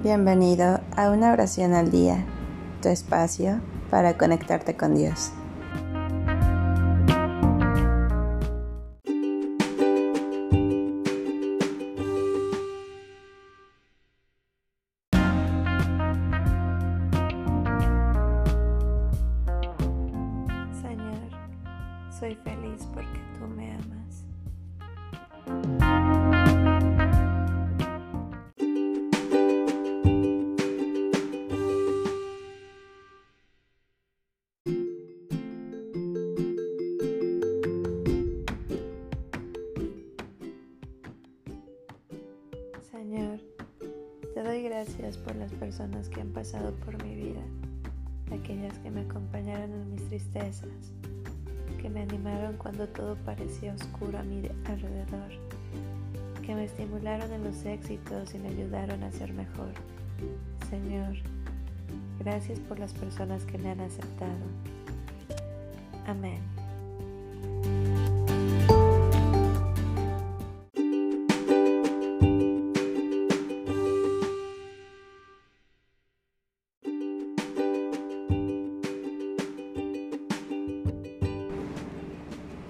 Bienvenido a una oración al día, tu espacio para conectarte con Dios. Señor, soy feliz porque tú me amas. Señor, te doy gracias por las personas que han pasado por mi vida, aquellas que me acompañaron en mis tristezas, que me animaron cuando todo parecía oscuro a mi alrededor, que me estimularon en los éxitos y me ayudaron a ser mejor. Señor, gracias por las personas que me han aceptado. Amén.